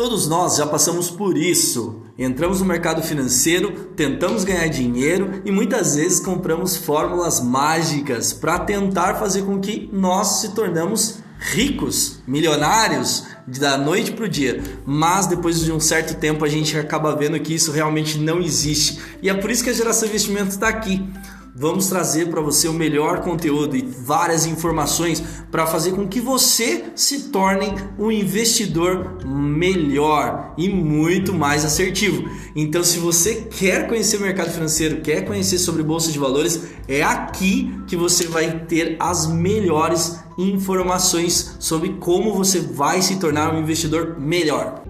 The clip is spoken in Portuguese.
Todos nós já passamos por isso. Entramos no mercado financeiro, tentamos ganhar dinheiro e muitas vezes compramos fórmulas mágicas para tentar fazer com que nós se tornamos ricos, milionários da noite para o dia. Mas depois de um certo tempo a gente acaba vendo que isso realmente não existe. E é por isso que a geração investimento está aqui Vamos trazer para você o melhor conteúdo e várias informações para fazer com que você se torne um investidor melhor e muito mais assertivo. Então, se você quer conhecer o mercado financeiro, quer conhecer sobre bolsa de valores, é aqui que você vai ter as melhores informações sobre como você vai se tornar um investidor melhor.